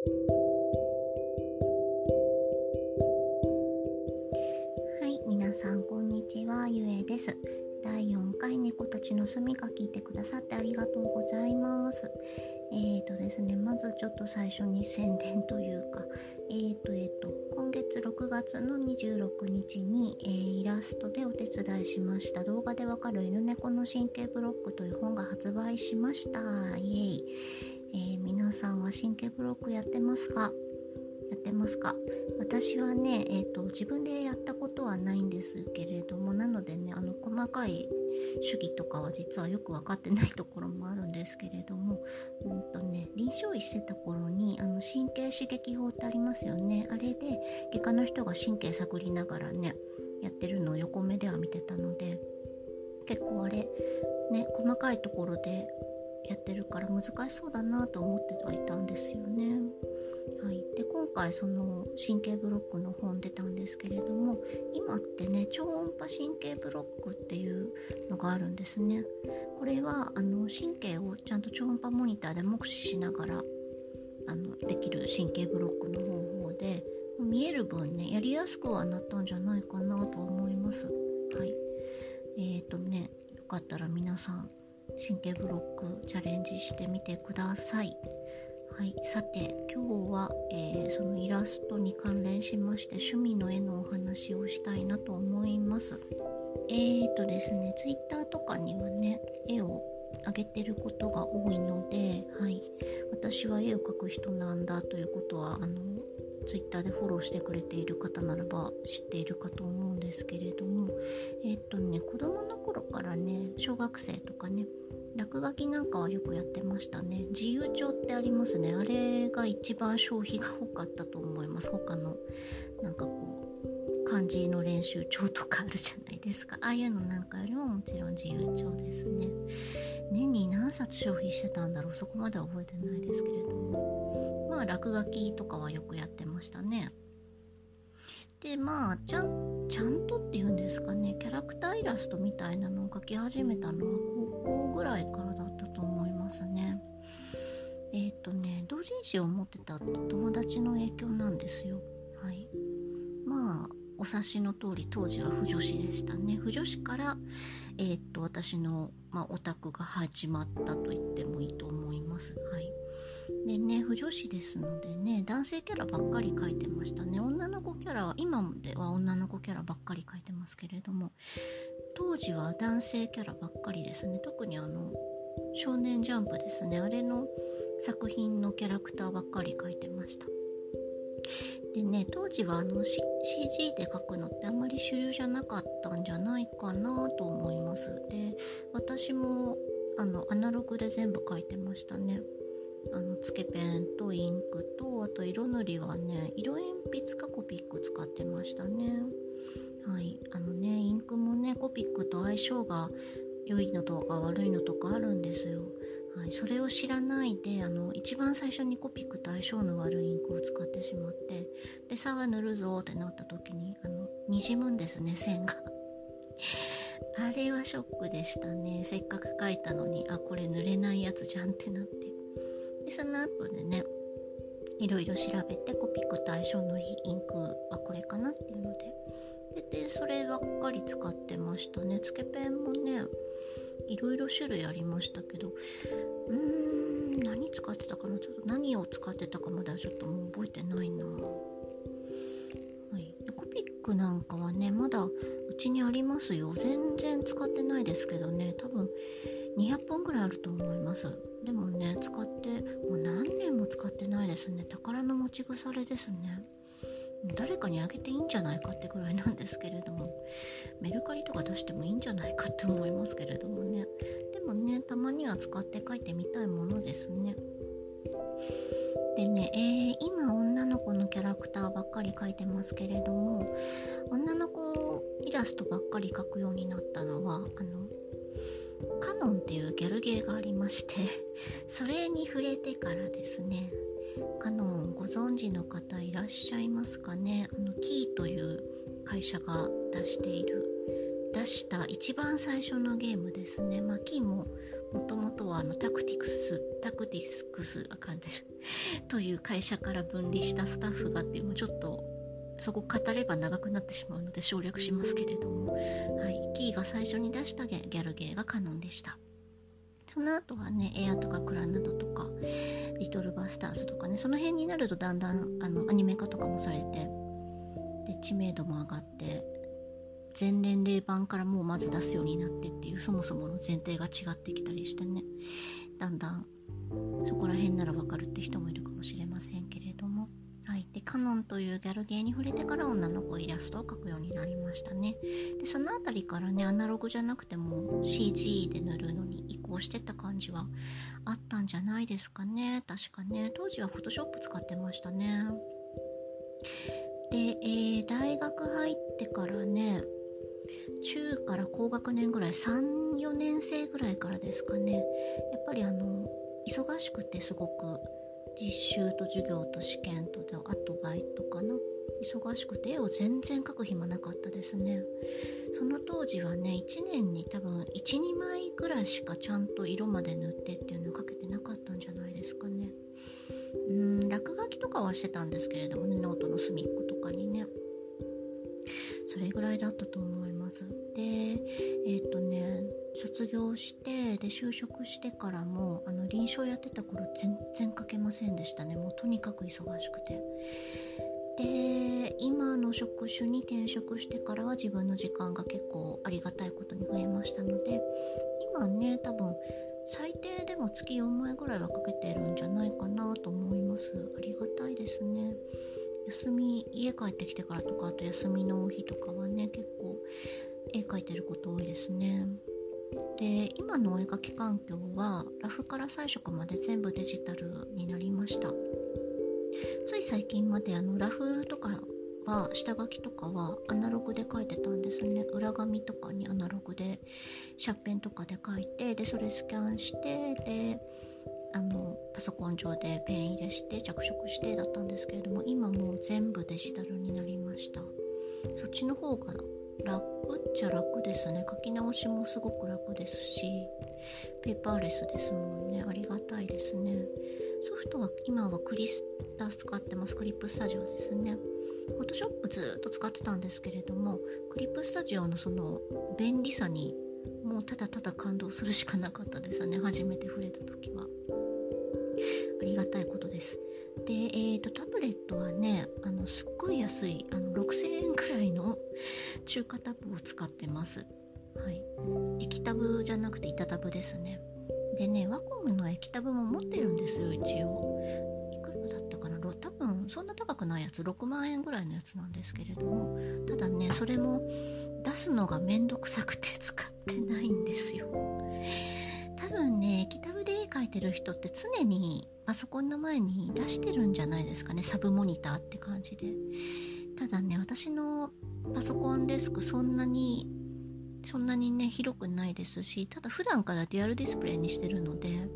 はい皆さんこんにちは。ゆえです。第4回猫たちの住みか聞いてくださってありがとうございます。えーとですねまずちょっと最初に宣伝というかえーとえーと今月6月の26日に、えー、イラストでお手伝いしました。動画でわかる犬猫の神経ブロックという本が発売しました。イエイ、えー、皆さんは神経ブロックやってますか？やってますか？私はね、えーと、自分でやったことはないんですけれどもなのでねあの細かい主義とかは実はよく分かってないところもあるんですけれども、うんとね、臨床医してた頃にあの神経刺激法ってありますよね。あれで外科の人が神経探りながらねやってるのを横目では見てたので結構あれね細かいところでやってるから難しそうだなと思ってはいたんですよね。はい、で今回その神経ブロックの本出たんですけれども今ってね超音波神経ブロックっていうのがあるんですね。これはあの神経をちゃんと超音波モニターで目視しながらあのできる神経ブロックの方法で見える分ねやりやすくはなったんじゃないかなと思います。はい神経ブロックチャレンジしてみてください。はい、さて今日は、えー、そのイラストに関連しまして趣味の絵のお話をしたいなと思います。えーとですね、Twitter とかにはね、絵を上げてることが多いので、はい、私は絵を描く人なんだということはあの Twitter でフォローしてくれている方ならば知っているかと思うんですけれども、えっ、とね、子供の頃からね、小学生とかね、落書きなんかはよくやってましたね。自由帳ってありますね。あれが一番消費が多かったと思います。他のなんかこう漢字の練習帳とかあるじゃないですか。ああいうのなんかよりももちろん自由帳ですね。年に何冊消費してたんだろう。そこまでは覚えてないですけれども。あ落書きとかはよくやってましたね。でまあちゃんちゃんとっていうんですかね。キャラクターイラストみたいなのを描き始めたのは高校ぐらいからだったと思いますね。えっ、ー、とね同人誌を持ってた友達の影響なんですよ。はい。まあお察しの通り当時は不女子でしたね。不女子からえー、っと私の、まあ、オタクが始まったと言ってもいいと思いますはいでね不女子ですのでね男性キャラばっかり描いてましたね。女の子キャラは今では女の子キャラばっかり描いてますけれども。当時は男性キャラばっかりですね。特にあの少年ジャンプですね。あれの作品のキャラクターばっかり描いてました。でね当時はあの、CG で描くのってあんまり主流じゃなかったんじゃないかなと思います。で私もあのアナログで全部描いてましたね。あのつけペンとインクとあと色塗りはね色鉛筆かコピック使ってましたね。はい。あのねインクもねコピックと相性が良いのとか悪いのとかあるんですよ。はい、それを知らないであの一番最初にコピックと相性の悪いインクを使ってしまってでさあ塗るぞってなった時にあの滲むんですね線が。あれはショックでしたね。せっかく書いたのにあこれ塗れないやつじゃんってなって。その後でねいろいろ調べてコピックと相性のインクはこれかなっていうので。ででそればっかり使ってましたね。つけペンもねいろいろ種類ありましたけど。うーん何使ってたかな？ちょっと何を使ってたかまではちょっともう覚えてないな。はい。コピックなんかはねまだうちにありますよ。全然使ってないですけどね。多分200本ぐらいあると思います。でもね使ってもう何年も使ってないですね。宝の持ち腐れですね。誰かにあげていいんじゃないかってぐらいなんですけれども。メルカリとか出してもいいんじゃないかって思いますけれどもね。でもねたまには使って書いてみたいものですね。でね、えー、今女の子のキャラクターばっかり描いてますけれども女の子イラストばっかり描くようになったのはあのKanon っていうギャルゲーがありまして それに触れてからですね Kanon ご存知の方いらっしゃいますかね？あのキーという会社が出している出した一番最初のゲームですね。まあキーももともとはあの Tactics Tactics あかんで という会社から分離したスタッフがっていうちょっとそこ語れば長くなってしまうので省略しますけれども、はい、キーが最初に出したギャルゲーが Kanon でした。その後はねエアとかクラナドとかリトルバスターズとかねその辺になるとだんだんあのアニメ化とかもされてで知名度も上がって全年齢版からもうまず出すようになってっていうそもそもの前提が違ってきたりしてね。だんだんそこら辺ならわかるって人もいるかもしれませんけれども。でカノンというギャルゲーに触れてから女の子イラストを描くようになりましたね。でその辺りからねアナログじゃなくても CG で塗るのに移行してた感じはあったんじゃないですかね。確かね。当時はフォトショップ使ってましたね。で、えー、大学入ってからね中から高学年ぐらい34年生ぐらいからですかね。やっぱりあの忙しくてすごく実習と授業と試験とであとバイトかな。忙しくて絵を全然描く暇なかったですね。その当時はね1年に多分12枚ぐらいしかちゃんと色まで塗ってっていうのをかけてなかったんじゃないですかね。うん落書きとかはしてたんですけれどもねノートの隅っことかにね。それぐらいだったと思います。でえっ、ー、とね卒業してで就職してからもあの臨床やってた頃全然書けませんでしたね。もうとにかく忙しくて。で今の職種に転職してからは自分の時間が結構ありがたいことに増えましたので今ね多分最低でも月4枚ぐらいはかけてるんじゃないかなと思います。ありがたいですね。休み家帰ってきてからとかあと休みの日とかはね結構絵描いてること多いですね。で今のお絵描き環境はラフから彩色まで全部デジタルになりました。つい最近まであのラフとかは下書きとかはアナログで書いてたんですね。裏紙とかにアナログでシャーペンとかで書いてでそれスキャンしてであのパソコン上でペン入れして着色してだったんですけれども今もう全部デジタルになりました。そっちの方が楽っちゃ楽ですね。書き直しもすごく楽ですしペーパーレスですもんね。ありがたいですね。ソフトは今はクリスタ使ってます。クリップスタジオですね。フォトショップずっと使ってたんですけれどもクリップスタジオのその便利さにもうただただ感動するしかなかったですね。初めて触れた時は。ありがたいことです。で、えーと、タブレットはねあのすっごい安いあ中華タブを使ってます。はい。液タブじゃなくて板タブですね。でねワコムの液タブも持ってるんですよ一応。いくらだったかな？多分そんな高くないやつ。6万円ぐらいのやつなんですけれども。ただねそれも出すのがめんどくさくて使ってないんですよ。多分ね液タブで絵描いてる人って常にパソコンの前に出してるんじゃないですかね。サブモニターって感じで。ただね私のパソコンデスクそんなにそんなにね広くないですしただ普段からデュアルディスプレイにしてるので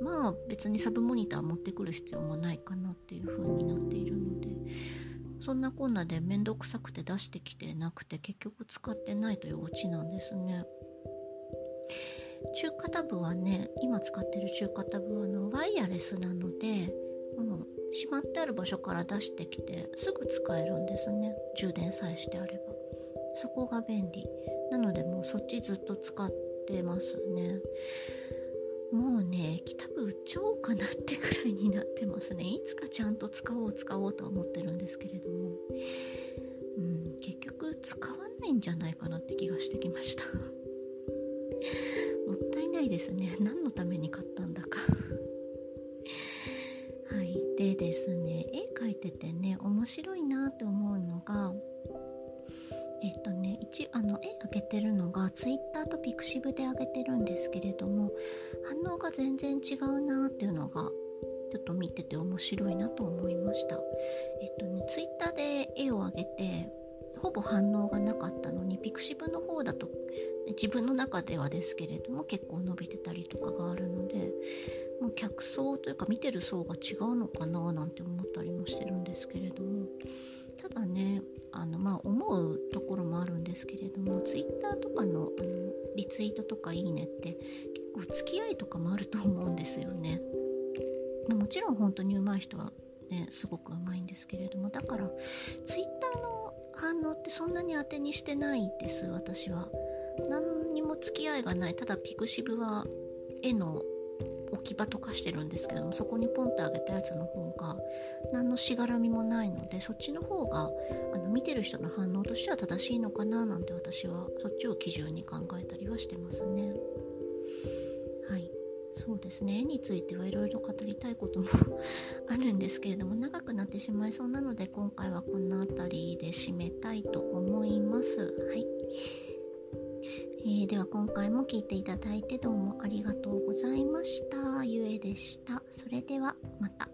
まあ別にサブモニター持ってくる必要もないかなっていう風になっているのでそんなこんなでめんどくさくて出してきてなくて結局使ってないというオチなんですね。中華タブはね今使ってる中華タブはのワイヤレスなので、うん、しまってある場所から出してきてすぐ使えるんですね。充電さえしてあれば。そこが便利。なのでもうそっちずっと使ってますね。もうね液タブ売っちゃおうかなってくらいになってますね。いつかちゃんと使おう使おうとは思ってるんですけれども。うん。結局使わないんじゃないかなって気がしてきました。もったいないですね。何のために買ってね面白いなと思うのがえっとね一あの絵あげてるのが Twitter と Pixiv であげてるんですけれども反応が全然違うなっていうのがちょっと見てて面白いなと思いました。えっとね Twitter で絵をあげてほぼ反応がなかったのに Pixiv の方だと自分の中ではですけれども結構伸びてたりとかがあるのでもう客層というか見てる層が違うのかななんて思ったりもしてるんですけれどもただねあのまあ思うところもあるんですけれども Twitter とかのあのリツイートとかいいねって結構付き合いとかもあると思うんですよね。もちろん本当に上手い人はねすごく上手いんですけれどもだから Twitter の反応ってそんなに当てにしてないです私は。何にも付き合いがない。ただピクシブは絵の置き場とかしてるんですけどもそこにポンとあげたやつの方が何のしがらみもないのでそっちの方があの見てる人の反応としては正しいのかななんて私はそっちを基準に考えたりはしてますね。はい。そうですね。絵についてはいろいろ語りたいこともるんですけれども長くなってしまいそうなので今回はこの辺りで締めたいと思いますはいえー、では今回も聴いていただいてどうもありがとうございました。ゆえでした。それではまた。